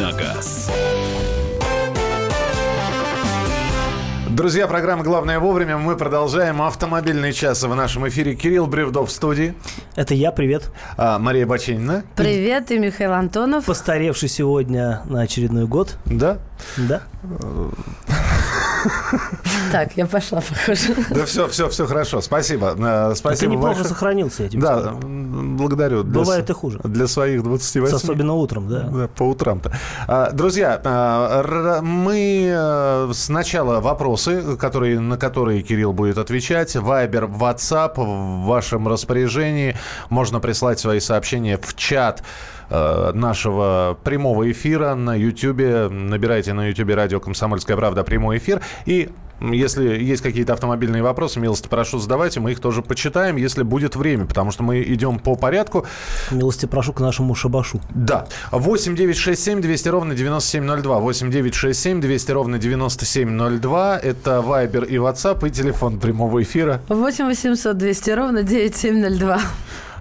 на газ». Друзья, программа «Главное вовремя». Мы продолжаем автомобильный час в нашем эфире. Кирилл Бревдов в студии. Это я, привет. А, Мария Баченина. Привет, и Михаил Антонов. Постаревший сегодня на очередной год. Да? Да. Так, я пошла, похоже. Да все, все, все хорошо. Спасибо. Э, А Спасибо ты неплохо сохранился этим. Да, благодарю. Бывает и хуже. Для своих 28. Особенно утром, да. Да, по утрам-то. А, Друзья, р- мы э, сначала вопросы, которые, на которые Кирилл будет отвечать. Вайбер, WhatsApp в вашем распоряжении. Можно прислать свои сообщения в чат э, нашего прямого эфира на YouTube. Набирайте на YouTube радио «Комсомольская правда» прямой эфир. И если есть какие-то автомобильные вопросы, милости прошу задавайте, мы их тоже почитаем, если будет время, потому что мы идем по порядку. Милости прошу к нашему шабашу. Да. 8 9 6 7 200 ровно 9702. 8 9 6 7 200 ровно 9702. Это Вайбер и WhatsApp и телефон прямого эфира. 8 800 200 ровно 9702.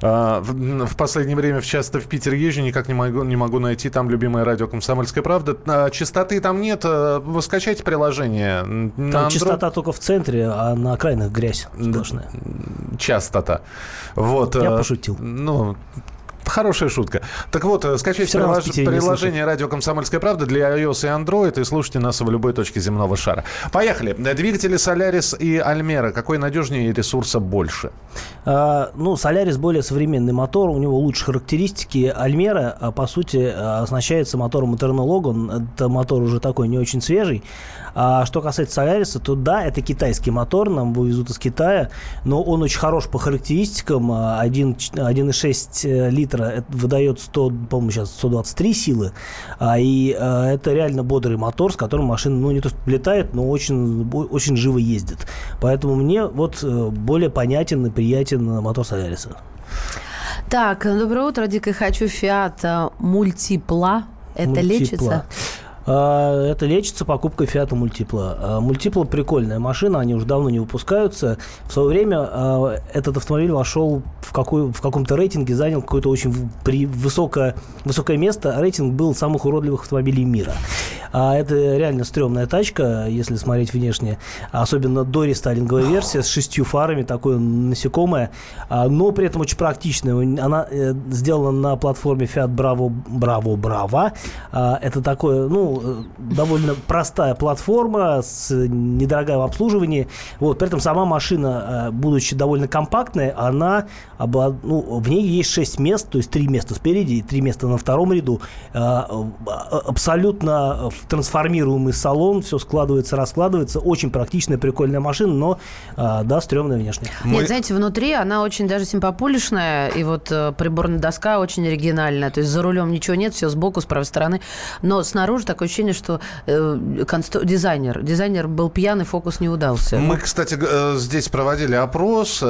А, в, в последнее время часто в Питер езжу, никак не могу, не могу найти там любимое радио «Комсомольская правда». А, частоты там нет. а, Вы скачайте приложение. Там Android. частота только в центре, а на окраинах грязь сплошная. Частота. Вот. Я пошутил. Ну, Хорошая шутка. Так вот, э, скачайте прилож- приложение «Радио Комсомольская правда» для iOS и Android и слушайте нас в любой точке земного шара. Поехали. Двигатели «Солярис» и «Альмера». Какой надежнее и ресурса больше? А, ну, Солярис более современный мотор, у него лучше характеристики. Альмера, а, по сути, оснащается мотором Eternal Logan. Это мотор уже такой не очень свежий. А что касается Соляриса, то да, это китайский мотор, нам вывезут из Китая, но он очень хорош по характеристикам. А, один ч- 1,6 литра это выдает 100, по-моему, сейчас 123 силы. А, и а, это реально бодрый мотор, с которым машина, ну, не то что летает, но очень, очень живо ездит. Поэтому мне вот э, более понятен и приятен мотор Соляриса. Так, доброе утро, дико хочу Фиат а, Мультипла. Это Мультипла. лечится? А, Это лечится покупкой Фиата Мультипла. Мультипла прикольная машина, они уже давно не выпускаются. В свое время а, этот автомобиль вошел в, какой, в каком-то рейтинге, занял какое-то очень при, высокое, высокое место. Рейтинг был самых уродливых автомобилей мира. А это реально стрёмная тачка, если смотреть внешне. Особенно до рестайлинговая версия с шестью фарами, такое насекомое. А, но при этом очень практичная. Она э, сделана на платформе Fiat Bravo, Bravo, Brava. А, это такое, ну, э, довольно простая платформа с недорогая в обслуживании. Вот, при этом сама машина, э, будучи довольно компактная, она ну, в ней есть 6 мест, то есть 3 места спереди и 3 места на втором ряду. Э, Абсолютно трансформируемый салон, все складывается, раскладывается. Очень практичная, прикольная машина, но, э, да, стрёмная внешне. Мы- Нет, знаете, внутри она очень даже симпопулишная, и вот э, приборная доска очень оригинальная, то есть за рулем ничего нет, все сбоку, с правой стороны, но снаружи такое ощущение, что э, консту- дизайнер, дизайнер был пьяный, фокус не удался. Мы, кстати, э, здесь проводили опрос.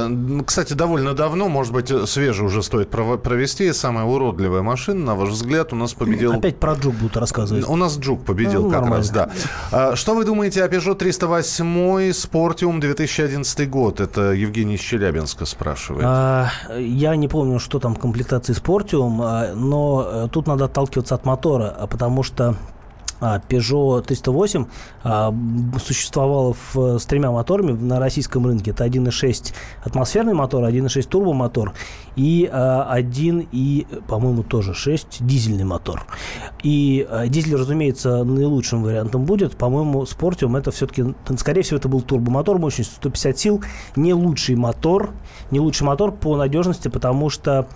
Кстати, довольно давно, может быть, э, свежий уже стоит провести. Самая уродливая машина, на ваш взгляд, у нас победил... Опять про Джук будут рассказывать. У нас Джук победил Ну, как нормально. раз, да. А, Что вы думаете о Peugeot 308 Sport 2011 год? Это Евгений из Челябинска спрашивает. А, Я не помню, что там в комплектации Спортиум, а, но э, тут надо отталкиваться от мотора, а, потому что Peugeot 308 а, в- с тремя моторами на российском рынке. Это 1.6 атмосферный мотор, 1.6 турбомотор и а, 1 и, по-моему, тоже 6 дизельный мотор. И а, дизель, разумеется, наилучшим вариантом будет. По-моему, Спортиум это все-таки, скорее всего, это был турбомотор мощностью 150 сил. Не лучший мотор, не лучший мотор по надежности, потому что а,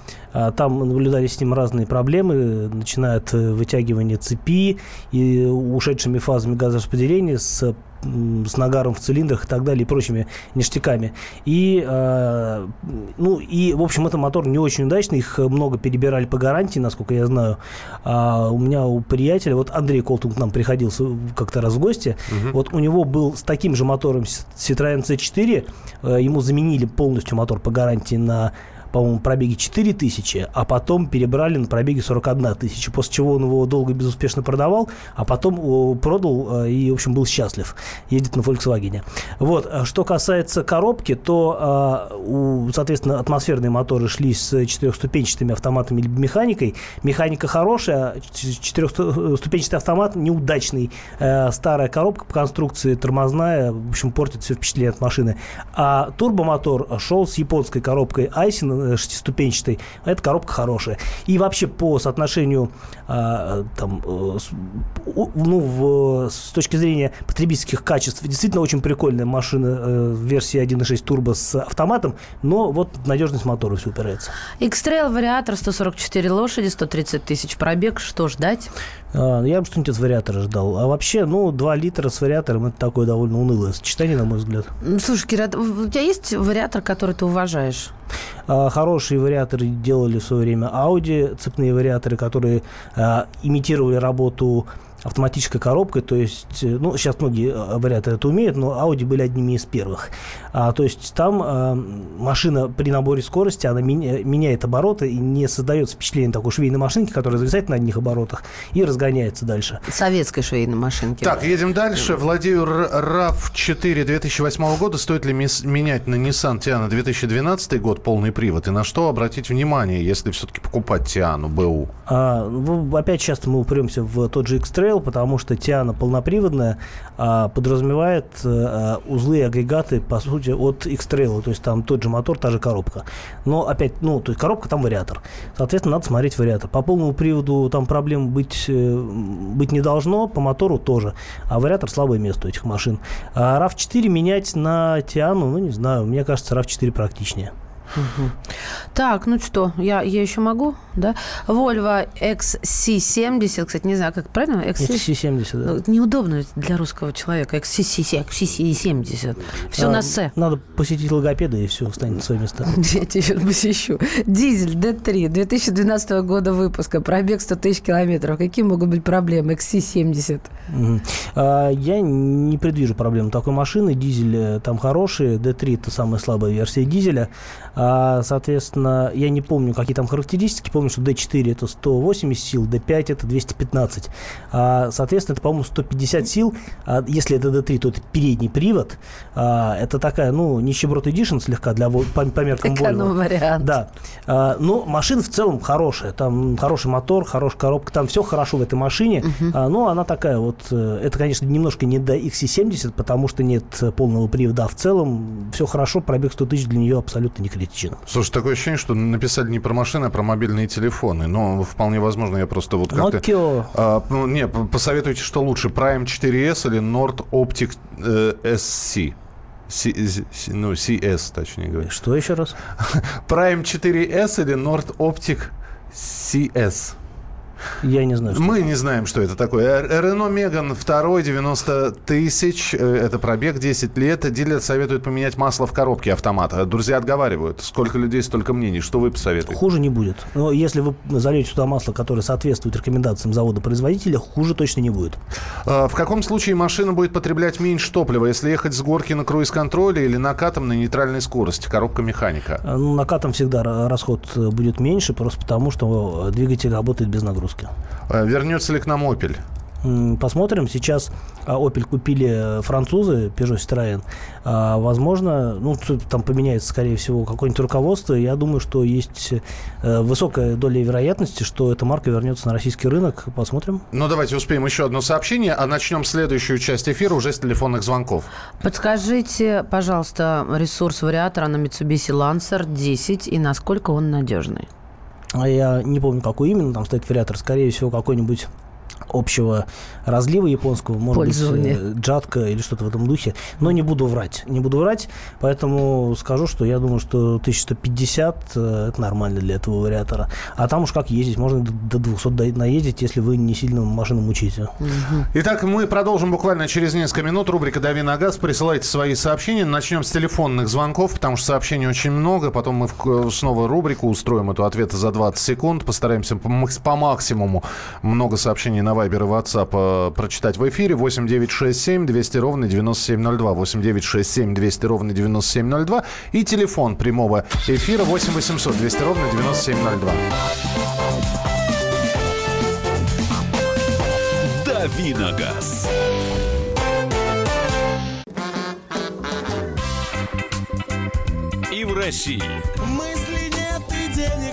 там наблюдались с ним разные проблемы, начиная от э, вытягивания цепи и ушедшими фазами газораспределения с с нагаром в цилиндрах и так далее, и прочими ништяками. И, э, ну, и, в общем, это мотор не очень удачный, их много перебирали по гарантии, насколько я знаю. А у меня у приятеля, вот Андрей Колтун к нам приходил как-то раз в гости, вот у него был с таким же мотором Citroёn C4, э, ему заменили полностью мотор по гарантии на по-моему, пробеге 4 тысячи, а потом перебрали на пробеге 41 тысяча, после чего он его долго и безуспешно продавал, а потом продал и, в общем, был счастлив. Едет на Volkswagen. Вот. Что касается коробки, то, соответственно, атмосферные моторы шли с четырехступенчатыми автоматами либо механикой. Механика хорошая, четырехступенчатый автомат неудачный. Старая коробка по конструкции тормозная, в общем, портит все впечатление от машины. А турбомотор шел с японской коробкой Айсин шестиступенчатой. Эта коробка хорошая. И вообще по соотношению там, ну, в, с точки зрения потребительских качеств, действительно очень прикольная машина э, версии 1.6 турбо с автоматом, но вот надежность мотора все упирается. X-Trail вариатор 144 лошади, 130 тысяч пробег. Что ждать? А, я бы что-нибудь от вариатора ждал. А вообще, ну, 2 литра с вариатором это такое довольно унылое сочетание, на мой взгляд. Слушай, Кира, у тебя есть вариатор, который ты уважаешь? А, хорошие вариаторы делали в свое время Audi, цепные вариаторы, которые а, имитировали работу автоматической коробкой, то есть, э, ну, сейчас многие э, вариаторы это умеют, но Audi были одними из первых. А, то есть там а, машина при наборе скорости, она меня, меняет обороты и не создает впечатление такой швейной машинки, которая зависает на одних оборотах и разгоняется дальше. Советской швейной машинки. Так, да. едем дальше. Владею RAV4 2008 года. Стоит ли менять на Nissan Tiana 2012 год полный привод? И на что обратить внимание, если все-таки покупать Tiana БУ? А, ну, опять часто мы упремся в тот же X-Trail, потому что Tiana полноприводная а, подразумевает а, узлы и агрегаты, по сути, от X-Trail. То есть там тот же мотор, та же коробка. Но опять, ну, то есть коробка, там вариатор. Соответственно, надо смотреть вариатор. По полному приводу там проблем быть, э, быть не должно, по мотору тоже. А вариатор слабое место у этих машин. А RAV4 менять на Тиану, ну, не знаю, мне кажется, RAV4 практичнее. Угу. Так, ну что, я, я еще могу, да? Volvo XC70, кстати, не знаю, как правильно? XC... XC70, да. Ну, неудобно для русского человека. XC, XC70. Все а, на «с». Надо посетить логопеда, и все встанет на свои места. Я тебя посещу. Дизель D3 2012 года выпуска. Пробег 100 тысяч километров. Какие могут быть проблемы? XC70. Угу. А, я не предвижу проблем такой машины. Дизель э, там хороший. D3 это самая слабая версия дизеля. А, соответственно, я не помню, какие там характеристики. Помню, что D4 это 180 сил, D5 это 215. А, соответственно, это, по-моему, 150 сил. А, если это D3, то это передний привод. Это такая, ну, нищеброд Edition слегка для, по, по меркам Volvo. вариант. Да. Но машина в целом хорошая. Там хороший мотор, хорошая коробка. Там все хорошо в этой машине. А, но она такая вот... Э, это, конечно, немножко не до XC70, потому что нет полного привода. А в целом все хорошо. Пробег 100 тысяч для нее абсолютно не критичен критичен. Слушай, такое ощущение, что написали не про машины, а про мобильные телефоны. Но вполне возможно, я просто вот как-то... Nokia. А, ну, не, посоветуйте, что лучше, Prime 4S или Nord Optic э, SC? C, ну, CS, точнее говоря. Что еще раз? Prime 4S или Nord Optic CS? Я не знаю. Мы это. не знаем, что это такое. Рено Меган 2, 90 тысяч. Э, это пробег 10 лет. Дилер советует поменять масло в коробке автомата. Друзья отговаривают. Сколько людей, столько мнений. Что вы посоветуете? Хуже не будет. Но если вы зальете туда масло, которое соответствует рекомендациям завода-производителя, хуже точно не будет. А, в каком случае машина будет потреблять меньше топлива, если ехать с горки на круиз-контроле или накатом на нейтральной скорости? Коробка механика. Ну, накатом всегда расход э, будет меньше, просто потому что двигатель работает без нагрузки выпуске. А вернется ли к нам Opel? Посмотрим. Сейчас а, Opel купили французы, Peugeot Citroën. А, возможно, ну, там поменяется, скорее всего, какое-нибудь руководство. Я думаю, что есть э, высокая доля вероятности, что эта марка вернется на российский рынок. Посмотрим. Ну, давайте успеем еще одно сообщение, а начнем следующую часть эфира уже с телефонных звонков. Подскажите, пожалуйста, ресурс вариатора на Mitsubishi Lancer 10 и насколько он надежный? А я не помню, какой именно там стоит вариатор, скорее всего, какой-нибудь общего разлива японского, может быть, э, джатка или что-то в этом духе. Но не буду врать. Не буду врать, поэтому скажу, что я думаю, что 1150 э, это нормально для этого вариатора. А там уж как ездить, можно до 200 наездить, если вы не сильно машину мучите. Итак, мы продолжим буквально через несколько минут. Рубрика «Дави на газ». Присылайте свои сообщения. Начнем с телефонных звонков, потому что сообщений очень много. Потом мы снова рубрику устроим эту ответы за 20 секунд. Постараемся по максимуму много сообщений сообщений на Viber и WhatsApp э, прочитать в эфире. 8 9 6 7 200 ровно 9702. 8 9 6 7 200 ровно 9702. И телефон прямого эфира 8 800 200 ровно 9702. Давиногаз. И в России. Мысли нет и денег.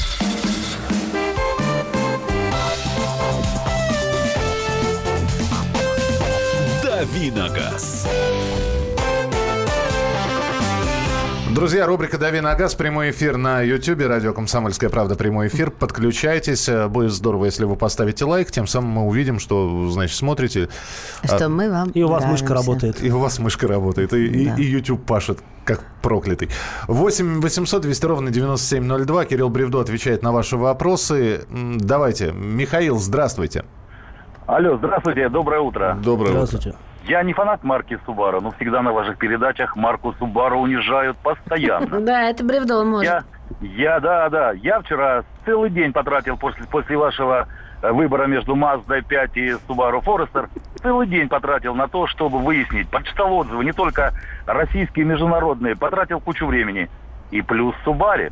Давиногаз. Друзья, рубрика «Дави на газ», прямой эфир на YouTube, радио «Комсомольская правда», прямой эфир. Подключайтесь. Э, Будет здорово, если вы поставите лайк. Тем самым мы увидим, что, значит, смотрите. Что мы вам И у вас мышка нравимся. работает. И у вас мышка работает, и, и- Да. и YouTube пашет, как проклятый. 8 800 200 ровно 9702. Кирилл Бревдо отвечает на ваши вопросы. Давайте. Михаил, здравствуйте. Алло, здравствуйте, доброе утро. Доброе утро. Я не фанат марки Subaru, но всегда на ваших передачах марку Subaru унижают постоянно. Да, это бревдо может. Я, я, да, да, я вчера целый день потратил после, после вашего э, выбора между Mazda 5 и Subaru Forester, целый день потратил на то, чтобы выяснить, почитал отзывы, не только российские, международные, потратил кучу времени. И плюс Subaru.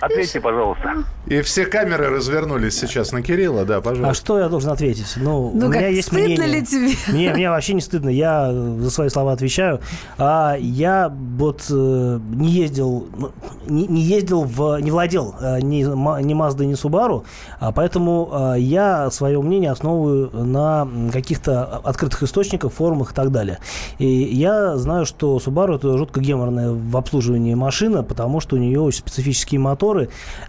Ответьте, пожалуйста. И все камеры развернулись сейчас на Кирилла, да, А пожалуйста. что я должен ответить? Ну, Ну у как, меня есть стыдно мнение. ли тебе? Мне, мне вообще не стыдно, я за свои слова отвечаю. А я вот э, не ездил, ну, не, не ездил в, не владел э, ни, ни Mazda, ни Subaru, а поэтому э, я свое мнение основываю на каких-то открытых источниках, форумах и так далее. И я знаю, что Subaru это жутко геморная в обслуживании машина, потому что у нее очень специфические моторы.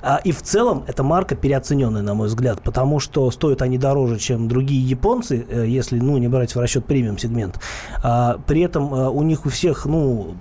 А, и в целом эта марка переоцененная, на мой взгляд, потому что стоят они дороже, чем другие японцы, э, если ну, не брать в расчет премиум сегмент. А, при этом э, у них у всех, ну,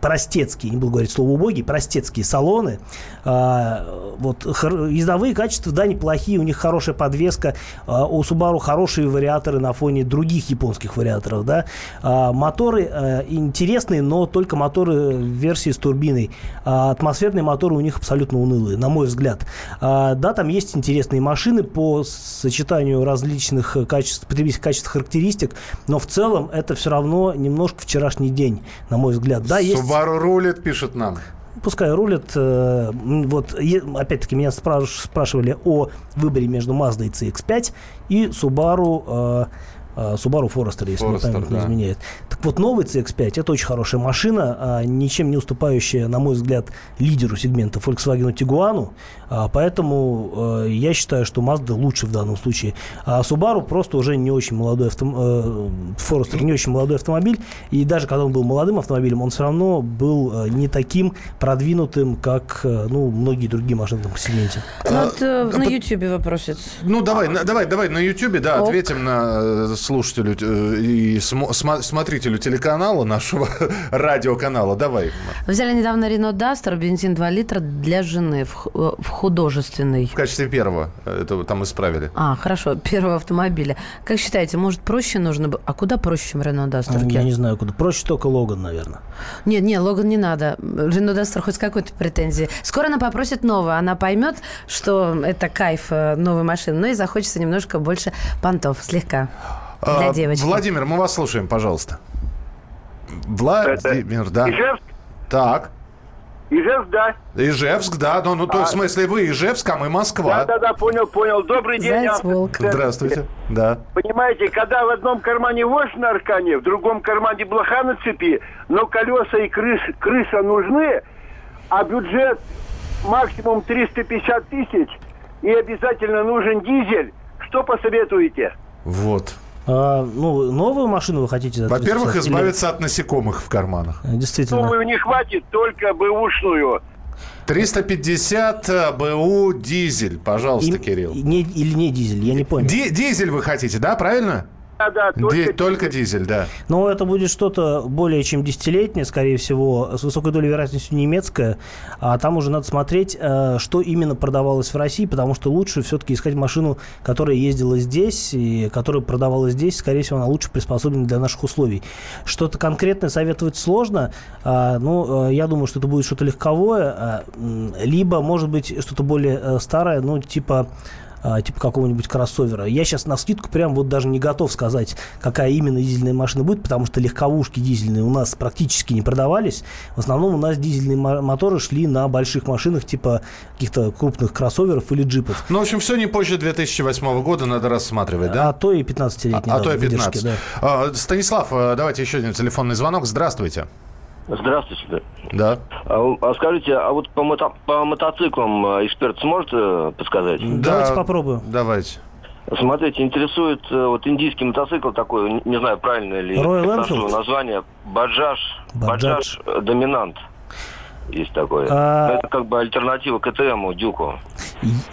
простецкие, не буду говорить слово убогие, простецкие салоны. А, вот хор- ездовые качества, да, неплохие, у них хорошая подвеска, а, у Subaru хорошие вариаторы на фоне других японских вариаторов, да. А, моторы э, интересные, но только моторы в версии с турбиной. А атмосферные моторы у них абсолютно унылые, на мой взгляд. А, да, там есть интересные машины по сочетанию различных качеств, потребительских качеств характеристик, но в целом это все равно немножко вчерашний день, на мой взгляд. Да, есть... Субару рулит, пишет нам. Пускай рулят. э, Вот, опять-таки, меня спраш- спрашивали о выборе между Mazda и CX-5 и Subaru, Subaru Forester, если мне Forester, память не да. изменяет. Так вот, новый CX-5 это очень хорошая машина, а, ничем не уступающая, на мой взгляд, лидеру сегмента Volkswagen Tiguan. А, Поэтому я считаю, что Mazda лучше в данном случае. А Subaru просто уже не очень молодой автом... э, Forester не очень молодой автомобиль. И даже когда он был молодым автомобилем, он все равно был э, не таким продвинутым, как э, ну, многие другие машины в этом сегменте. Ну, вот э, на Ютьюбе вопросит. Ну, давай, на- давай, давай на Ютьюбе, да, Ок. ответим на слушателю э, и смотрителю телеканала нашего радиоканала. Давай. Взяли недавно Рено Дастер, бензин 2 литра для жены в, э, в художественный. В качестве первого. Это там исправили. А, хорошо, первого автомобиля. Как считаете, может, проще нужно бы... А куда проще, чем Рено Дастер? Я не знаю, куда. Проще только Логан, наверное. Нет, нет, Логан не надо. Рено Дастер хоть с какой-то претензией. Скоро она попросит новую. Она поймет, что это кайф э, новой машины. Но и захочется немножко больше понтов, слегка. Для А, девочки. Владимир, мы вас слушаем, пожалуйста. Владимир, да. Ижевск? Так. Ижевск, да. Ижевск, да. Ну, ну то, в смысле, вы Ижевск, а мы Москва. Да-да-да, понял, понял. Добрый день. Заяц, волк. Здравствуйте. Да. Понимаете, когда в одном кармане вождь на аркане, в другом кармане блоха на цепи, но колеса и крыш, крыша нужны, а бюджет максимум 350 тысяч, и обязательно нужен дизель, что посоветуете? Вот. А, ну, новую машину вы хотите? за Во-первых, 350 или- избавиться от насекомых в карманах. Действительно. Думаю, не хватит, только бэушную. 350 э, БУ дизель. Пожалуйста, И- Кирилл. и не- или не дизель, я не понял. Ди- дизель вы хотите, да, правильно? Да, да, Ди- только, только дизель, да. Но это будет что-то более чем десятилетнее, скорее всего, с высокой долей вероятности немецкое. А там уже надо смотреть, э, что именно продавалось в России, потому что лучше все-таки искать машину, которая ездила здесь и которая продавалась здесь. Скорее всего, она лучше приспособлена для наших условий. Что-то конкретное советовать сложно. А, Ну, э, я думаю, что это будет что-то легковое, а, либо, может быть, что-то более э, старое, ну, типа а, типа какого-нибудь кроссовера. Я сейчас на скидку прям вот даже не готов сказать, какая именно дизельная машина будет, потому что легковушки дизельные у нас практически не продавались. В основном у нас дизельные мо- моторы шли на больших машинах, типа каких-то крупных кроссоверов или джипов. Ну, в общем, все не позже 2008 года надо рассматривать, да? А то и 15-летний. А, да, то и выдержки, 15. да. А, Станислав, э, давайте еще один телефонный звонок. Здравствуйте. Здравствуйте. Да. А, а скажите, а вот по, мото- по мотоциклам э, эксперт сможет э, подсказать? Давайте Да, попробуем. Давайте. Смотрите, интересует э, вот индийский мотоцикл такой, не, знаю, правильно ли название, Баджаж, Bajaj. Баджаж Доминант. Есть такое. А- Это как бы альтернатива КТМу, Дюку.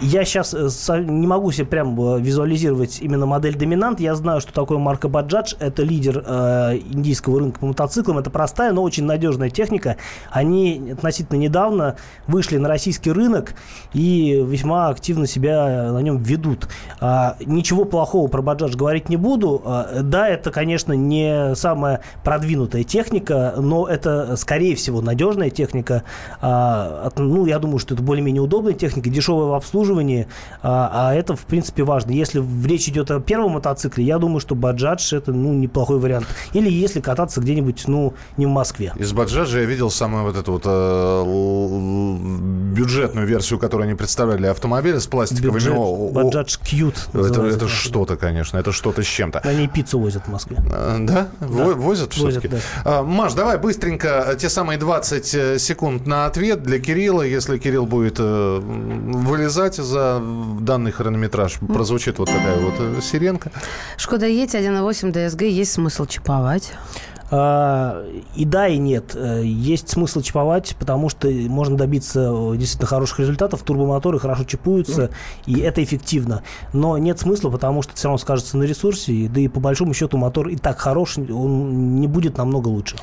Я сейчас не могу себе прям э, визуализировать именно модель доминант. Я знаю, что такое марка Bajaj. Это лидер э, индийского рынка по мотоциклам. Это простая, но очень надежная техника. Они относительно недавно вышли на российский рынок и весьма активно себя на нем ведут. А, ничего плохого про Bajaj говорить не буду. А, да, это, конечно, не самая продвинутая техника, но это, скорее всего, надежная техника. А, ну, я думаю, что это более-менее удобная техника, дешевая в обслуживании, а, а это, в принципе, важно. Если речь идет о первом мотоцикле, я думаю, что Bajaj это, ну, неплохой вариант. Или если кататься где-нибудь, ну, не в Москве. Из Баджаджа я видел самую вот эту вот э, бюджетную версию, которую они представляли автомобиля с пластиковыми... Бюджет, о- о- Bajaj Cute. Это, это что-то, конечно, это что-то с чем-то. Они пиццу возят в Москве. Э, Да? Во- Возят Возят, все-таки? да. А, Маш, давай быстренько э, те самые 20 э, секунд на ответ для Кирилла. Если Кирилл будет э, вылезать за данный хронометраж, прозвучит вот такая вот э, сиренка. Шкода Ети 1.8 ДСГ есть смысл чиповать? А, И да, и нет. Э, Есть смысл чиповать, потому что можно добиться э, действительно хороших результатов. Турбомоторы хорошо чипуются, и это эффективно. Но нет смысла, потому что это все равно скажется на ресурсе, да и по большому счету мотор и так хорош, он не будет намного лучше.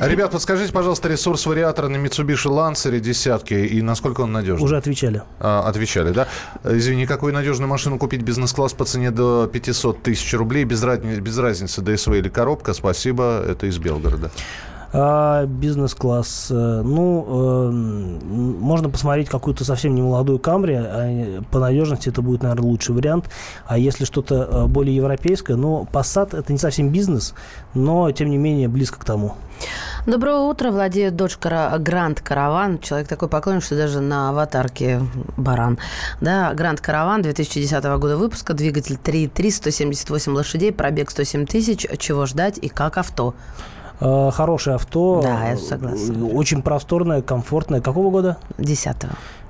Ребят, подскажите, пожалуйста, ресурс вариатора на Mitsubishi Lancer десятки и насколько он надежный? Уже отвечали. А, отвечали, да? Извини, какую надежную машину купить бизнес-класс по цене до 500 тысяч рублей, без, разни- без разницы, ДСВ или коробка? Спасибо, это из Белгорода. А, бизнес-класс. э, Ну, э, можно посмотреть какую-то совсем не молодую Камри. а, По надежности это будет, наверное, лучший вариант. А если что-то э, более европейское, ну, Passat это не совсем бизнес, но, тем не менее, близко к тому. Доброе утро. Владею дочь Кара- Гранд Караван. Человек такой поклонник, что даже на аватарке баран. Да, Гранд Караван 2010 года выпуска. Двигатель 3.3, 178 лошадей, пробег 107 тысяч. Чего ждать и как авто? Э, Хорошее авто. Да, я согласна. э, Очень просторное, комфортное. Какого года? 10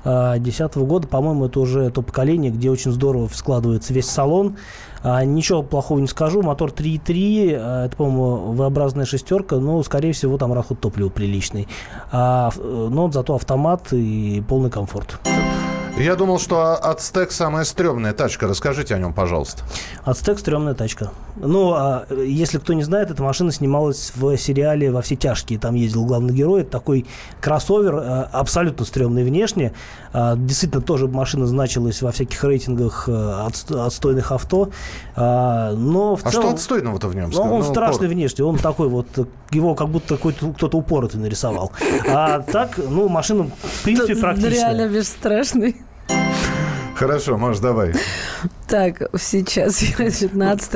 2010 года, по-моему, это уже то поколение, где очень здорово складывается весь салон. А, Ничего плохого не скажу. Мотор 3.3, а, это, по-моему, V-образная шестерка, но, скорее всего, там расход топлива приличный. А, э, но зато автомат и полный комфорт. Я думал, что Ацтек самая стрёмная тачка. Расскажите о нем, пожалуйста. Ацтек стрёмная тачка. Ну, а, э, если кто не знает, эта машина снималась в сериале «Во все тяжкие». Там ездил главный герой. Это такой кроссовер, э, абсолютно стрёмный внешне. А, Действительно, тоже машина значилась во всяких рейтингах э, отст- отстойных авто. А, Но в А что целом... отстойного-то в нем? Ну, он Ну, страшный пор- внешне, он такой вот, его как будто какой-то кто-то упоротый нарисовал. А так, ну, машина, в принципе, практичная. Реально бесстрашный. Хорошо, Маш, давай. Так, сейчас 15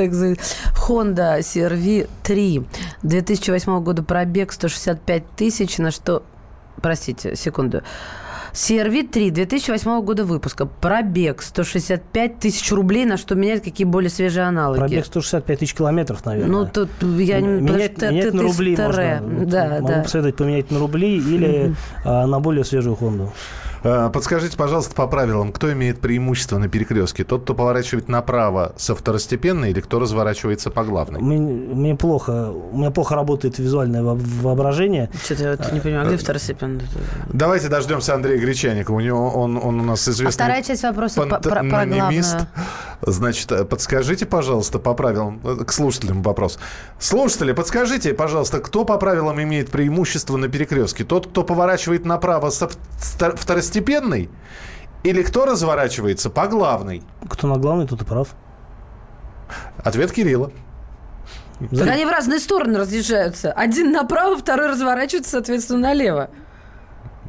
Honda CRV 3 2008 года пробег 165 тысяч, на что... Простите, секунду. CRV 3 2008 года выпуска. Пробег 165 тысяч рублей, на что менять какие более свежие аналоги. Пробег 165 тысяч километров, наверное. Ну, тут я не... менять, что менять ты- на ты рубли старая. можно. Вот Да, Могу да. посоветовать поменять на рубли или а, на более свежую Хонду. Э, Подскажите, пожалуйста, по правилам, кто имеет преимущество на перекрестке? Тот, кто поворачивает направо со второстепенной или кто разворачивается по главной? Мне, мне плохо, у меня плохо работает визуальное во- воображение. Что-то я вот не понимаю, где второстепенный? Давайте дождемся Андрея Гречаника. У него он, он у нас А известный вторая часть вопроса про, про главную. Значит, э, подскажите, пожалуйста, по правилам, э, к слушателям вопрос. Слушатели, подскажите, пожалуйста, кто по правилам имеет преимущество на перекрестке? Тот, кто поворачивает направо со в- второстепенной? Или кто разворачивается по главной? Кто на главный, тот и прав. Ответ Кирилла. Так они в разные стороны разъезжаются. Один направо, второй разворачивается, соответственно, налево.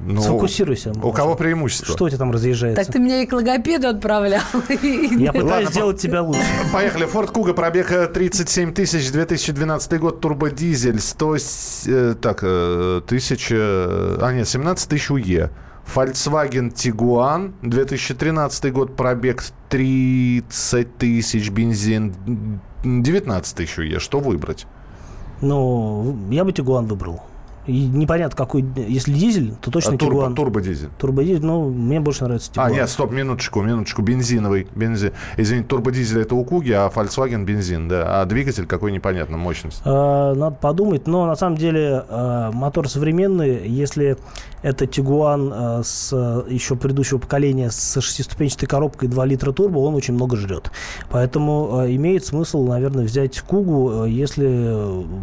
Ну, Сфокусируйся. У кого преимущество? Что у тебя там разъезжается? Так ты меня и к логопеду отправлял. Я пытаюсь сделать тебя лучше. Поехали. Форд Куга, пробег э, 37 тысяч, 2012 год, турбодизель, 100, с- э, так, э, тысяча, э, а нет, 17 тысяч УЕ. Volkswagen Tiguan, 2013 год, пробег 30 тысяч, бензин 19 тысяч. Что выбрать? Ну, я бы Тигуан выбрал. И непонятно, какой... Если дизель, то точно А, турбо, Тигуан. турбодизель. Турбодизель, ну, мне больше нравится А, Тигуан. нет, стоп, минуточку, минуточку, бензиновый, бензин. Извините, турбодизель это у Куги, а Volkswagen бензин, да. А двигатель какой непонятно, мощность. А, Надо подумать, но на самом деле а, мотор современный, если это Тигуан а, с а, еще предыдущего поколения с шестиступенчатой коробкой 2 литра турбо, он очень много жрет. Поэтому а, имеет смысл, наверное, взять Кугу, а, если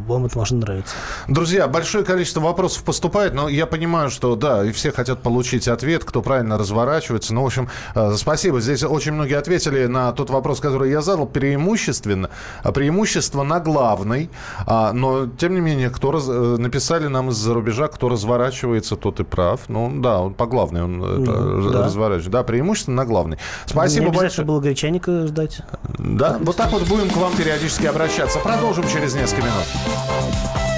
вам эта машина нравится. Друзья, большое количество вопросов поступает, но я понимаю, что да, и все хотят получить ответ, кто правильно разворачивается. Ну, в общем, э, спасибо. Здесь очень многие ответили на тот вопрос, который я задал, преимущественно. А преимущество на главной. А, но, тем не менее, кто раз- э, написали нам из-за рубежа, кто разворачивается, тот и прав. Ну, да, он по главной он э, да. разворачивается. Да, преимущество на главной. Спасибо Не обязательно большое. было гречаника ждать. Да, вот так вот будем к вам периодически обращаться. Продолжим через несколько минут.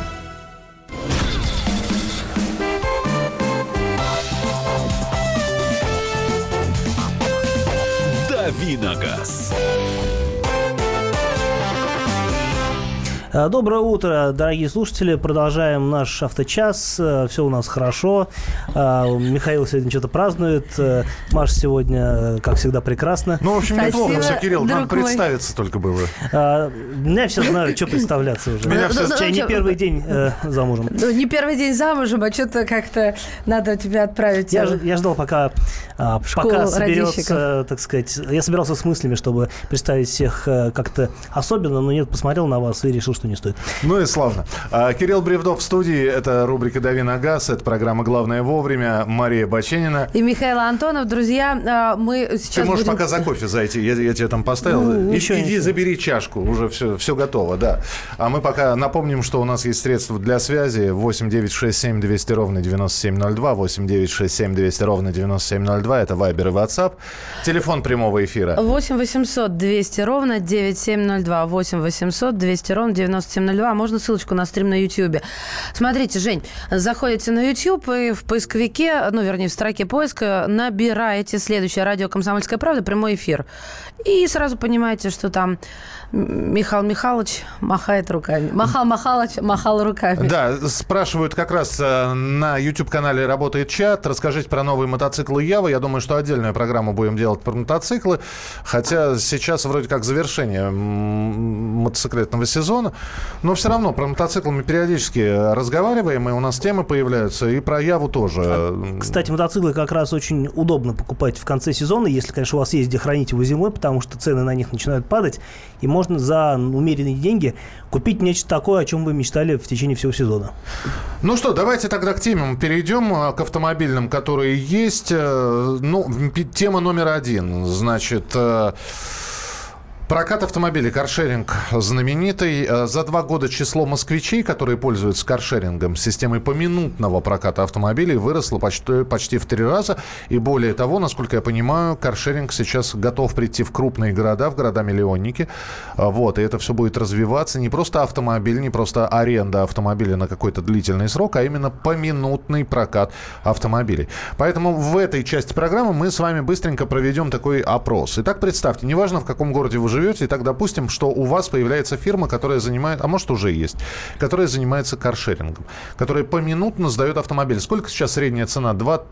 Давиногаз. Доброе утро, дорогие слушатели. Продолжаем наш авточас. Все у нас хорошо. А, Михаил сегодня что-то празднует. Э, Маша сегодня, э, как всегда, прекрасна. Ну, в общем, Спасибо, неплохо все, Кирилл. Нам представиться только было. Меня все знают, что представляться уже. Меня все- Чай не Ну, первый день э, замужем. Ну, не первый день замужем, а что-то как-то надо тебя отправить. Я, э, ж- я ждал, пока, а, пока соберется, так сказать, я собирался с мыслями, чтобы представить всех э, как-то особенно, но нет, посмотрел на вас и решил, что не стоит. Ну и славно. А, Кирилл Бревдов в студии. Это рубрика «Дави на газ». Это программа «Главное вовремя». Мария Баченина. И Михаил Антонов, друзья, а, мы сейчас Ты можешь будем... пока за кофе зайти. Я, я тебе там поставил. Ну, И- ничего, Иди ничего. забери чашку. Уже все, все готово, да. А мы пока напомним, что у нас есть средства для связи. 8 9 6 7 200 ровно 9702. 8 9 6 7 200 ровно 9702. Это Вайбер и WhatsApp. Телефон прямого эфира. 8 800 200 ровно 9702. 8 800 200 ровно 9702. Можно ссылочку на стрим на YouTube. Смотрите, Жень, заходите на YouTube и в поисковике, ну, вернее, в строке поиска набираете следующее радио «Комсомольская правда», прямой эфир. И сразу понимаете, что там Михаил Михайлович махает руками. Махал Махалыч махал руками. Да, спрашивают как раз э, на YouTube-канале работает чат. Расскажите про новые мотоциклы Ява. Я думаю, что отдельную программу будем делать про мотоциклы. Хотя сейчас вроде как завершение мотоциклетного сезона. Но все равно про мотоциклы мы периодически разговариваем, и у нас темы появляются. И про Яву тоже. Кстати, мотоциклы как раз очень удобно покупать в конце сезона, если, конечно, у вас есть где хранить его зимой, потому что цены на них начинают падать, и можно за умеренные деньги купить нечто такое, о чем вы мечтали в течение всего сезона. Ну что, давайте тогда к темам перейдем, э, к автомобильным, которые есть. Э, Ну, тема номер один. Значит, э, Прокат автомобилей, каршеринг знаменитый. Э, За два года число москвичей, которые пользуются каршерингом, системой поминутного проката автомобилей, выросло почти, почти в три раза. И более того, насколько я понимаю, каршеринг сейчас готов прийти в крупные города, в города-миллионники. А, Вот, и это все будет развиваться. Не просто автомобиль, не просто аренда автомобиля на какой-то длительный срок, а именно поминутный прокат автомобилей. Поэтому в этой части программы мы с вами быстренько проведем такой опрос. Итак, представьте, неважно в каком городе вы живете, итак, допустим, что у вас появляется фирма, которая занимает, а может уже есть, которая занимается каршерингом, которая поминутно сдает автомобиль. Сколько сейчас средняя цена? Два,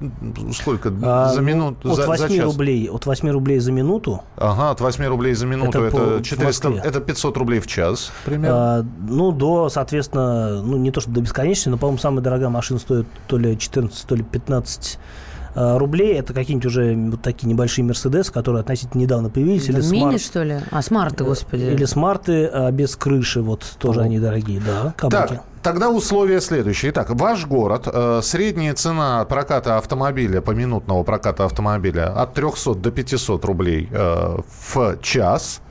сколько А, за ну, минуту? От за, за 8 час? рублей, от 8 рублей за минуту. Ага, от 8 рублей за минуту Это это, по- в 400, Москве. это 500 рублей в час примерно. А, ну, до, соответственно, ну, не то, что до бесконечности, но, по-моему, самая дорогая машина стоит то ли 14, то ли 15 а, рублей. Это какие-нибудь уже вот такие небольшие Мерседесы, которые относительно недавно появились. Да или Мини, смарт- что ли? А, смарты, господи. Или смарты а, без крыши, вот тоже они дорогие, да, каблуки. Так, тогда условия следующие. Итак, ваш город, э, средняя цена проката автомобиля, поминутного проката автомобиля от 300 до 500 рублей э, в час.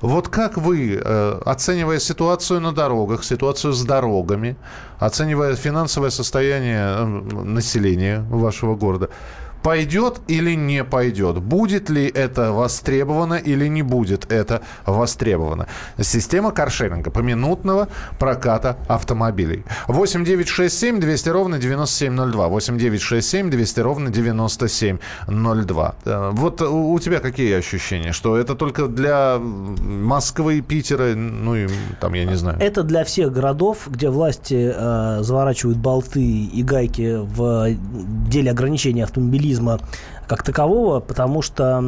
Вот как вы, э, оценивая ситуацию на дорогах, ситуацию с дорогами, оценивая финансовое состояние э, населения вашего города, пойдет или не пойдет? Будет ли это востребовано или не будет это востребовано? Система каршеринга поминутного проката автомобилей. 8 9 6 7 200 ровно 9702. 8 9 6 7 200 ровно 9702. Э, Вот у тебя какие ощущения? Что это только для Москвы, Питера, ну и там, я не знаю. Это для всех городов, где власти э, заворачивают болты и гайки в деле ограничения автомобилизма как такового, потому что,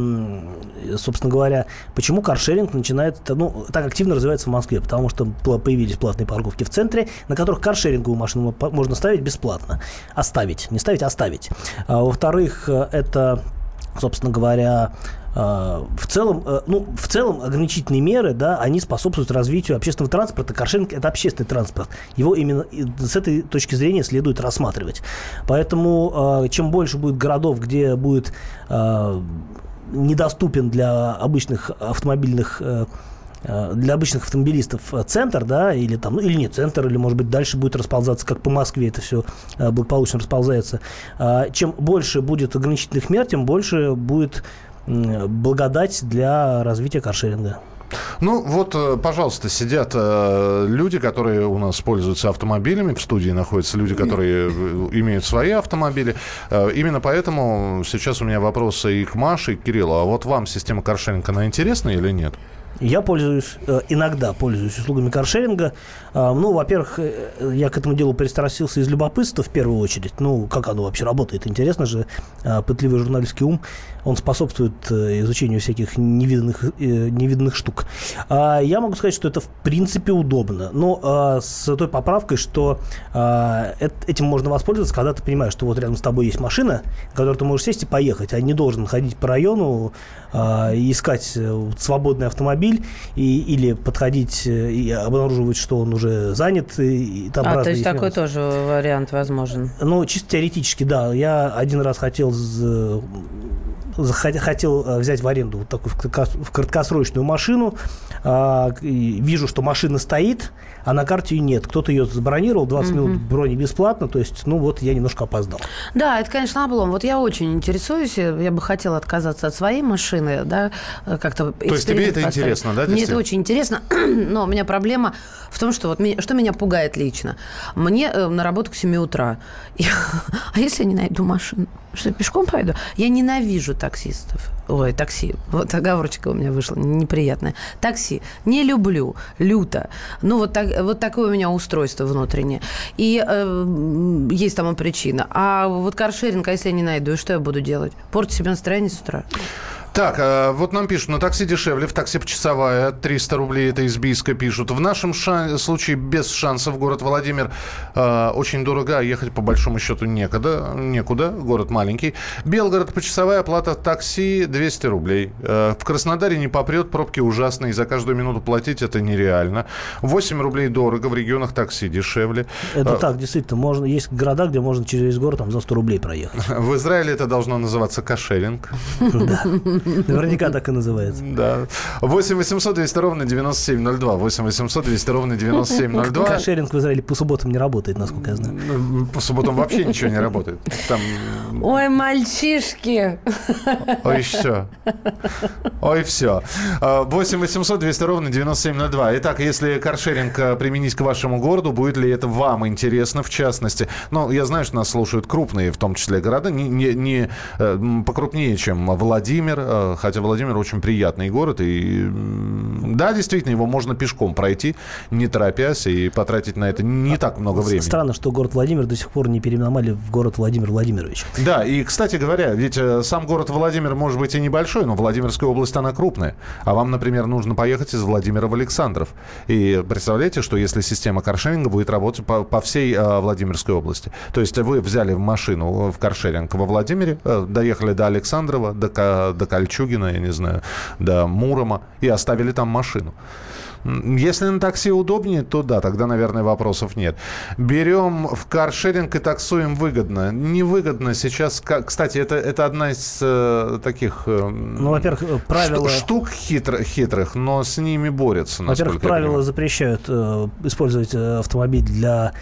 собственно говоря, почему каршеринг начинает ну, так активно развивается в Москве? Потому что появились платные парковки в центре, на которых каршеринговую машину можно ставить бесплатно. Оставить. Не ставить, а оставить. А, во-вторых, э, это собственно говоря, э, в целом, э, ну, в целом ограничительные меры, да, они способствуют развитию общественного транспорта. Каршеринг – это общественный транспорт. Его именно с этой точки зрения следует рассматривать. Поэтому э, чем больше будет городов, где будет недоступен для обычных автомобильных для обычных автомобилистов э, центр, да, или там, ну, или не центр, или, может быть, дальше будет расползаться, как по Москве это все э, благополучно расползается. А, Чем больше будет ограничительных мер, тем больше будет благодать для развития каршеринга. Ну, вот, э, пожалуйста, сидят э, люди, которые у нас пользуются автомобилями. В студии находятся люди, которые э, имеют свои автомобили. Э, именно поэтому сейчас у меня вопросы и к Маше, и к Кириллу. А вот вам система каршеринга, она интересна или нет? Я пользуюсь, э, иногда пользуюсь услугами каршеринга. А, Ну, во-первых, э, я к этому делу пристрастился из любопытства в первую очередь. Ну, как оно вообще работает? Интересно же, а, пытливый журналистский ум, он способствует э, изучению всяких невиданных, э, невиданных штук. А, Я могу сказать, что это в принципе удобно. Но а, с той поправкой, что а, эт- этим можно воспользоваться, когда ты понимаешь, что вот рядом с тобой есть машина, в которой ты можешь сесть и поехать, а не должен ходить по району искать э, свободный автомобиль и, или подходить и обнаруживать, что он уже занят. И, и там а, то есть такой нюансы. тоже вариант возможен. Ну, чисто теоретически, да. Я один раз хотел, хотел э, взять в аренду вот такую в кратко- в краткосрочную машину. А, вижу, что машина стоит, а на карте ее нет. Кто-то ее забронировал, 20 минут брони бесплатно. То есть, ну вот, я немножко опоздал. Да, это, конечно, облом. Вот я очень интересуюсь, я бы хотела отказаться от своей машины, да, э, как-то То есть тебе это интересно, да, Мне это очень интересно, но у меня проблема в том, что вот меня, что меня пугает лично. Мне э, на работу к 7 утра. А если я не найду машину? Что, пешком пойду? Я ненавижу таксистов. Ой, такси. Вот оговорочка у меня вышла неприятная. Такси. Не люблю. Люто. Ну, вот, так, вот такое у меня устройство внутреннее. И э, есть тому причина. А вот каршеринг, а если я не найду, что я буду делать? Портить себе настроение с утра? Так, э, вот нам пишут, на такси дешевле, в такси почасовая, 300 рублей, это из Бийска пишут. В нашем ша- случае без шансов город Владимир э, очень дорого, а ехать по большому счету некогда, некуда, город маленький. Белгород почасовая оплата такси 200 рублей. Э, в Краснодаре не попрет, пробки ужасные, за каждую минуту платить это нереально. 8 рублей дорого, в регионах такси дешевле. Это Э, так, действительно. Можно, есть города, где можно через весь город там, за 100 рублей проехать. В Израиле это должно называться кошеринг. Да. Наверняка так и называется. Да. 8 800 200 ровно 9702. 8 800 200 ровно 9702. Каршеринг в Израиле по субботам не работает, насколько я знаю. Ну, По субботам вообще ничего не работает. Там, Ой, мальчишки. ой, все. Ой, все. 8 800 200 ровно 9702. Итак, если каршеринг э, применить к вашему городу, будет ли это вам интересно, в частности? Ну, я знаю, что нас слушают крупные, в том числе, города, не, не, не, э, покрупнее, чем Владимир, э, хотя Владимир очень приятный город, и да, действительно, его можно пешком пройти, не торопясь, и потратить на это не так много времени. Странно, что город Владимир до сих пор не переименовали в город Владимир Владимирович. Да, и, кстати говоря, ведь э, сам город Владимир может быть и небольшой, но Владимирская область, она крупная. А вам, например, нужно поехать из Владимира в Александров. И представляете, что если система каршеринга будет работать по, по всей э, Владимирской области. То есть вы взяли машину в каршеринг во Владимире, э, доехали до Александрова, до, до Кольчугина, я не знаю, до Мурома и оставили там машину. Если на такси удобнее, то да, тогда, наверное, вопросов нет. Берем в каршеринг и таксуем выгодно. Невыгодно сейчас, кстати, это, это одна из э, таких э, Ну, во-первых, э, правила... шту- штук хитро- хитрых, но с ними борются. Во-первых, правила запрещают э, использовать э, автомобиль для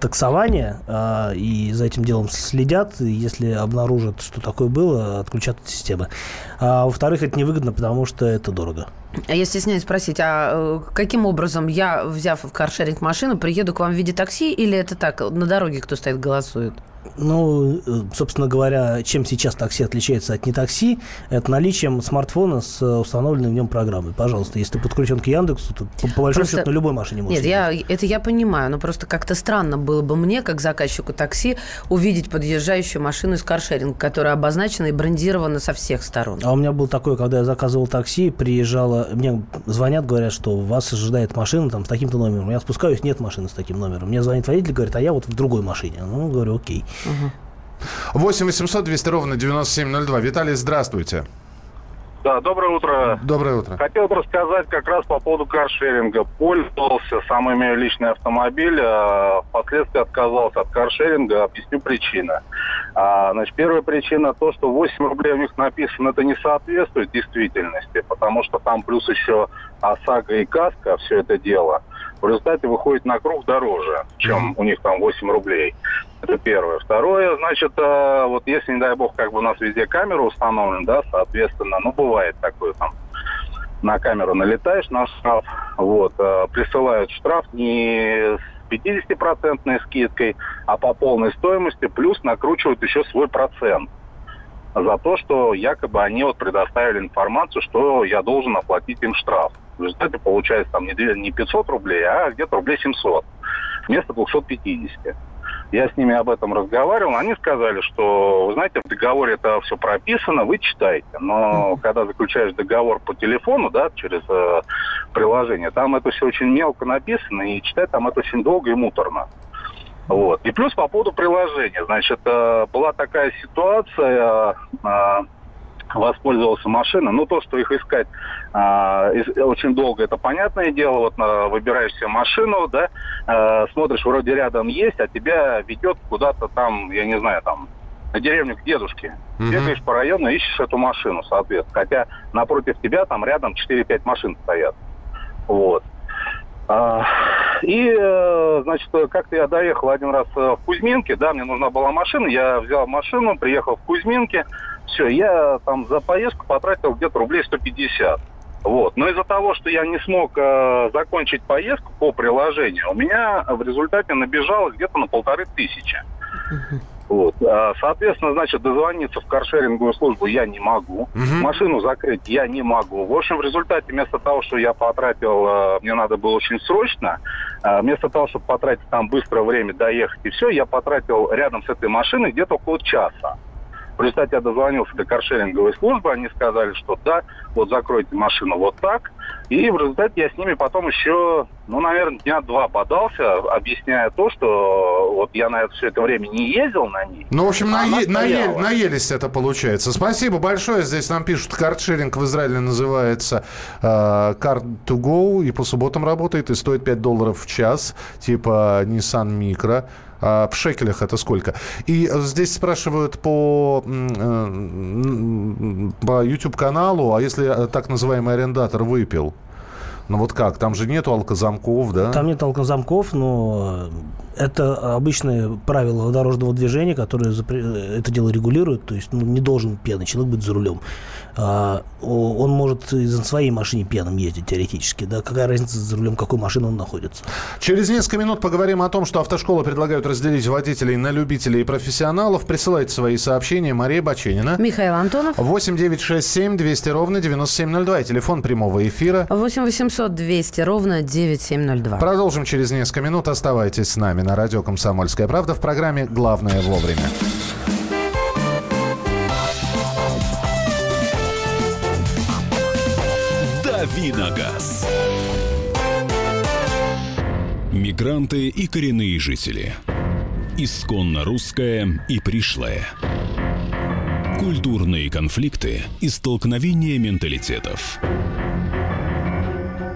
таксования, э, и за этим делом следят. И если обнаружат, что такое было, отключат от системы. А во-вторых, это невыгодно, потому что это дорого. А я стесняюсь спросить, а э, каким образом я, взяв в каршеринг машину, приеду к вам в виде такси, или это так, на дороге кто стоит, голосует? Ну, э, собственно говоря, чем сейчас такси отличается от не такси, это наличием смартфона с э, установленной в нем программой. Пожалуйста, если ты подключен к Яндексу, то по, по большому Просто- счету на любой машине можешь. Нет, я, это я понимаю, но просто как-то странно было бы мне, как заказчику такси, увидеть подъезжающую машину из каршеринга, которая обозначена и брендирована со всех сторон. А у меня был такое, когда я заказывал такси, приезжала, мне звонят, говорят, что вас ожидает машина там с таким-то номером. Я спускаюсь, нет машины с таким номером. Мне звонит водитель, говорит, а я вот в другой машине. Ну, говорю, окей. 8 800 200 ровно 9702. Виталий, здравствуйте. Да, доброе утро. Доброе утро. Хотел бы рассказать как раз по поводу каршеринга. Пользовался, сам имею личный автомобиль, а впоследствии отказался от каршеринга. Объясню причину. А, значит, первая причина то, что 8 рублей у них написано, это не соответствует действительности, потому что там плюс еще ОСАГО и КАСКО, все это дело. В результате выходит на круг дороже, чем у них там 8 рублей. Это первое. Второе, значит, э, вот если, не дай бог, как бы у нас везде камера установлена, да, соответственно, ну, бывает такое там, на камеру налетаешь на штраф, вот, э, присылают штраф не с 50% скидкой, а по полной стоимости, плюс накручивают еще свой процент за то, что якобы они вот предоставили информацию, что я должен оплатить им штраф. В результате получается там не две- не 500 рублей, а где-то рублей 700 вместо 250. Я с ними об этом разговаривал, они сказали, что, вы знаете, в договоре это все прописано, вы читаете, но когда заключаешь договор по телефону, да, через э, приложение, там это все очень мелко написано, и читать там это очень долго и муторно. Вот. И плюс по поводу приложения. Значит, э, была такая ситуация, э, воспользовался машиной. Ну, то, что их искать а, из- очень долго, это понятное дело. Вот а, выбираешь себе машину, да, а, смотришь, вроде рядом есть, а тебя ведет куда-то там, я не знаю, там, на деревню к дедушке. Мгм. Бегаешь по району, ищешь эту машину, соответственно. Хотя напротив тебя там рядом 4-5 машин стоят. Вот. А, И, э, значит, как-то я доехал один раз э, в Кузьминке, да, мне нужна была машина, я взял машину, приехал в Кузьминке, все, я там за поездку потратил где-то рублей 150. Вот. Но из-за того, что я не смог э, закончить поездку по приложению, у меня в результате набежало где-то на полторы тысячи. Вот. А, Соответственно, значит, дозвониться в каршеринговую службу я не могу. Машину закрыть я не могу. В общем, в результате, вместо того, что я потратил, э, мне надо было очень срочно, э, вместо того, чтобы потратить там быстрое время доехать и все, я потратил рядом с этой машиной где-то около часа. В результате я дозвонился до каршеринговой службы, они сказали, что да, вот закройте машину вот так. И в результате я с ними потом еще, ну, наверное, дня два подался, объясняя то, что вот я на это все это время не ездил на ней. Ну, в общем, а она нае- наел- стояла. наелись это получается. Спасибо большое. Здесь нам пишут, картшеринг в Израиле называется э, Card to Go, и по субботам работает, и стоит 5 долларов в час, типа Nissan Micro. А в шекелях это сколько? И здесь спрашивают по, э, по YouTube-каналу, а если так называемый арендатор выпил? Ну вот как? Там же нету алкозамков, да? Там нет алкозамков, но это обычное правило дорожного движения, которое это дело регулирует. То есть ну, не должен пьяный человек быть за рулем. А, он может и на своей машине пьяным ездить теоретически. Да? Какая разница за рулем какой машины он находится? Через несколько минут поговорим о том, что автошколы предлагают разделить водителей на любителей и профессионалов. Присылайте свои сообщения. Мария Баченина. Михаил Антонов. 8 9 6 7 200 ровно 9702. И телефон прямого эфира. 8 800 200 ровно 9702. Продолжим через несколько минут. Оставайтесь с нами на радио «Комсомольская правда» в программе «Главное вовремя». Давиногаз. Мигранты и коренные жители. Исконно русское и пришлое. Культурные конфликты и столкновения менталитетов.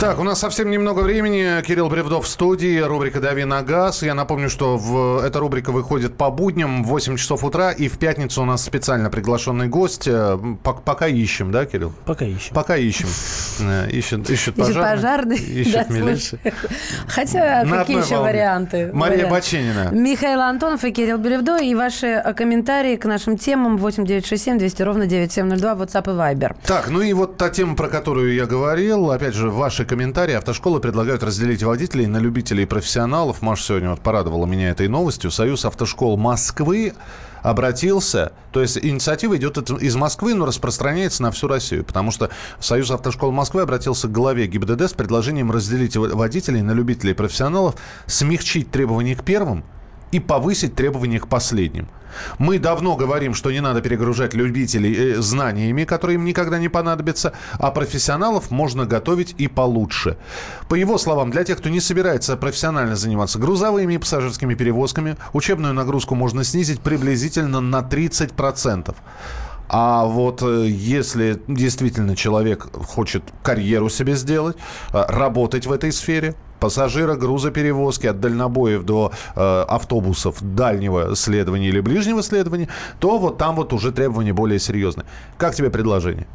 Так, у нас совсем немного времени. Кирилл Бревдов в студии, рубрика «Дави на газ». Я напомню, что в, эта рубрика выходит по будням в 8 часов утра, и в пятницу у нас специально приглашенный гость. Э, пок- Пока ищем, да, Кирилл? Пока ищем. Пока ищем. Э, Ищет, ищет пожарный. пожарный. Ищет Да, милиция. слушай. Хотя, На какие еще волне. варианты? Мария Варианты. Баченина. Михаил Антонов и Кирилл Беревдо. И ваши э, комментарии к нашим темам 8967 200 ровно 9702, WhatsApp и Viber. Так, ну и вот та тема, про которую я говорил, опять же, ваши комментарии. Автошколы предлагают разделить водителей на любителей и профессионалов. Маша сегодня вот порадовала меня этой новостью. Союз автошкол Москвы обратился, то есть инициатива идет из Москвы, но распространяется на всю Россию, потому что Союз автошкол Москвы обратился к главе ГИБДД с предложением разделить во- водителей на любителей и профессионалов, смягчить требования к первым и повысить требования к последним. Мы давно говорим, что не надо перегружать любителей э, знаниями, которые им никогда не понадобятся, а профессионалов можно готовить и получше. По его словам, для тех, кто не собирается профессионально заниматься грузовыми и пассажирскими перевозками, учебную нагрузку можно снизить приблизительно на 30%. А вот э, если действительно человек хочет карьеру себе сделать, э, работать в этой сфере, пассажира, грузоперевозки от дальнобоев до э, автобусов дальнего следования или ближнего следования, то вот там вот уже требования более серьезные. Как тебе предложение?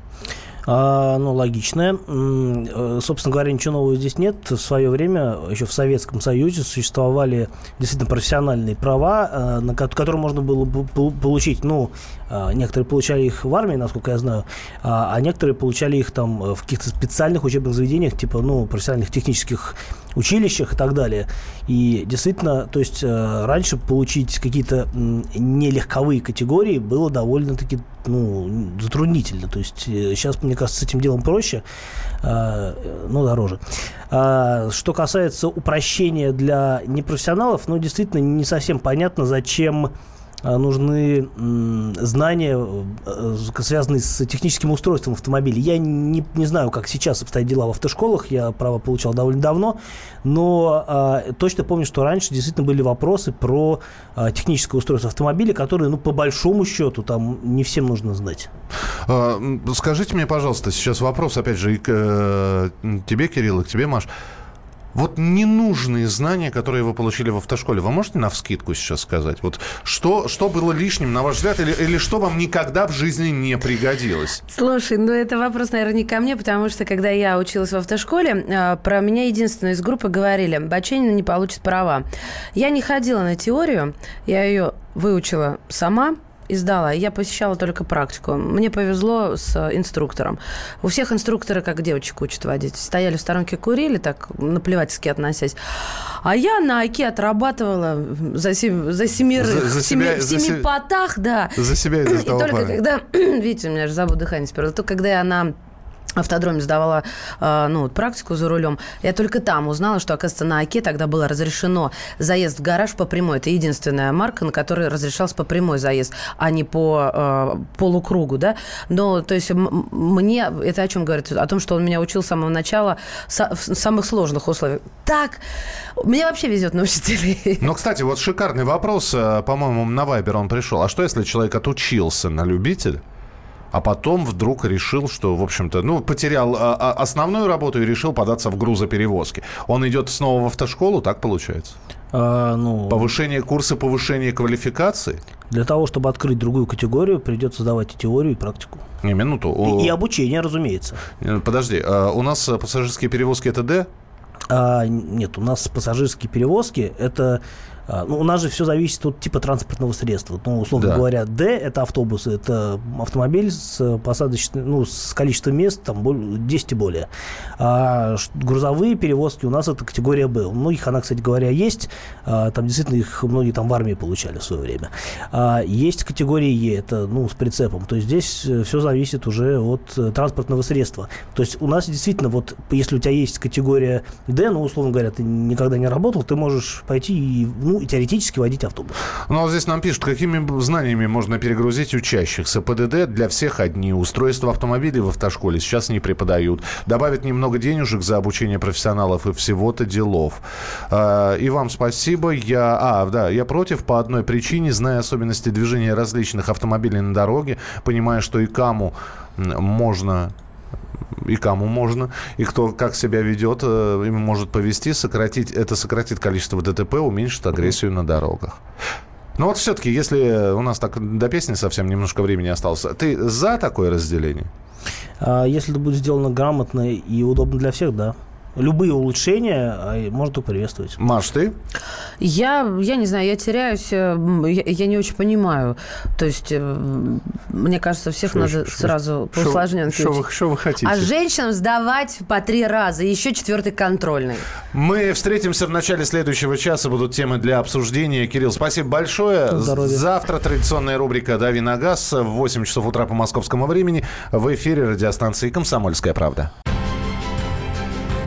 А, ну, логичное. Э, Собственно говоря, ничего нового здесь нет. В свое время, еще в Советском Союзе, существовали действительно профессиональные права, э, на ко- которые можно было бы пол- получить. Ну, э, некоторые получали их в армии, насколько я знаю, а а некоторые получали их там в каких-то специальных учебных заведениях, типа, ну, профессиональных технических училищах и так далее. И действительно, то есть раньше получить какие-то нелегковые категории было довольно-таки ну, затруднительно. То есть э, сейчас, мне кажется, с этим делом проще, э, но дороже. А, что касается упрощения для непрофессионалов, ну, действительно, не совсем понятно, зачем а, нужны м, знания, э, связанные с техническим устройством автомобиля. Я не, не знаю, как сейчас обстоят дела в автошколах, я право получал довольно давно, но а, точно помню, что раньше действительно были вопросы про а, техническое устройство автомобиля, которые, ну, по большому счету, там не всем нужно знать. А, Скажите мне, пожалуйста, сейчас вопрос, опять же, и к э, тебе, Кирилл, и к тебе, Маш. Вот ненужные знания, которые вы получили в автошколе, вы можете на вскидку сейчас сказать? Вот что, что было лишним, на ваш взгляд, или, или что вам никогда в жизни не пригодилось? Слушай, ну это вопрос, наверное, не ко мне, потому что когда я училась в автошколе, а, про меня единственную из группы говорили, Баченина не получит права. Я не ходила на теорию, я ее выучила сама, и сдала. Я посещала только практику. Мне повезло с инструктором. У всех инструкторы, как девочек учат водить, стояли в сторонке, курили, так наплевательски относясь. А я на АКе отрабатывала за, сем- за семерых, За- за в семи, себя- в за семи се- потах, да. За себя и за И только когда, видите, у меня же забот дыхание сперва, только когда я на автодроме сдавала э, ну, практику за рулем, я только там узнала, что, оказывается, на ОКе тогда было разрешено заезд в гараж по прямой. Это единственная марка, на которой разрешался по прямой заезд, а не по э, полукругу, да. Но, то есть, мне это о чем говорит? О том, что он меня учил с самого начала в самых сложных условиях. Так, мне вообще везет на учителей. Ну, кстати, вот шикарный вопрос, э, по-моему, на Вайбер он пришел. А что, если человек отучился на любителя? А потом вдруг решил, что, в общем-то, ну, потерял а, а, основную работу и решил податься в грузоперевозки. Он идет снова в автошколу, так получается? А, ну, повышение курса, повышение квалификации? Для того, чтобы открыть другую категорию, придется сдавать и теорию, и практику. Не, минуту. И, и обучение, разумеется. Э, подожди, а у нас пассажирские перевозки это Д? А, нет, у нас пассажирские перевозки это ну, у нас же все зависит от типа транспортного средства. Ну, условно да. говоря, D – это автобус, это автомобиль с посадочным, ну, с количеством мест там 10 и более. А грузовые перевозки у нас это категория Б. У многих она, кстати говоря, есть. А, там действительно их многие там в армии получали в свое время. А есть категория Е, это, ну, с прицепом. То есть здесь э, все зависит уже от э, транспортного средства. То есть у нас действительно вот, если у тебя есть категория D, ну, условно говоря, ты никогда не работал, ты можешь пойти и, ну, ну, и теоретически водить автобус. Ну, а здесь нам пишут, какими знаниями можно перегрузить учащихся. ПДД для всех одни. Устройство автомобилей в автошколе сейчас не преподают. Добавят немного денежек за обучение профессионалов и всего-то делов. А, и вам спасибо. Я, а, да, я против по одной причине, зная особенности движения различных автомобилей на дороге, понимая, что и кому можно и кому можно, и кто как себя ведет, э, им может повести, сократить, это сократит количество ДТП, уменьшит агрессию на дорогах. Но вот все-таки, если у нас так до песни совсем немножко времени осталось, ты за такое разделение? А если это будет сделано грамотно и удобно для всех, да любые улучшения а, можно только приветствовать. Маш, ты? Я, я не знаю, я теряюсь, э, я, я не очень понимаю. То есть, э, мне кажется, всех шо, надо шо, сразу по усложненке Что вы, что вы хотите? А женщинам сдавать по три раза, еще четвертый контрольный. Мы встретимся в начале следующего часа, будут темы для обсуждения. Кирилл, спасибо большое. Здоровья. Завтра традиционная рубрика «Дави на газ» в 8 часов утра по московскому времени в эфире радиостанции «Комсомольская правда».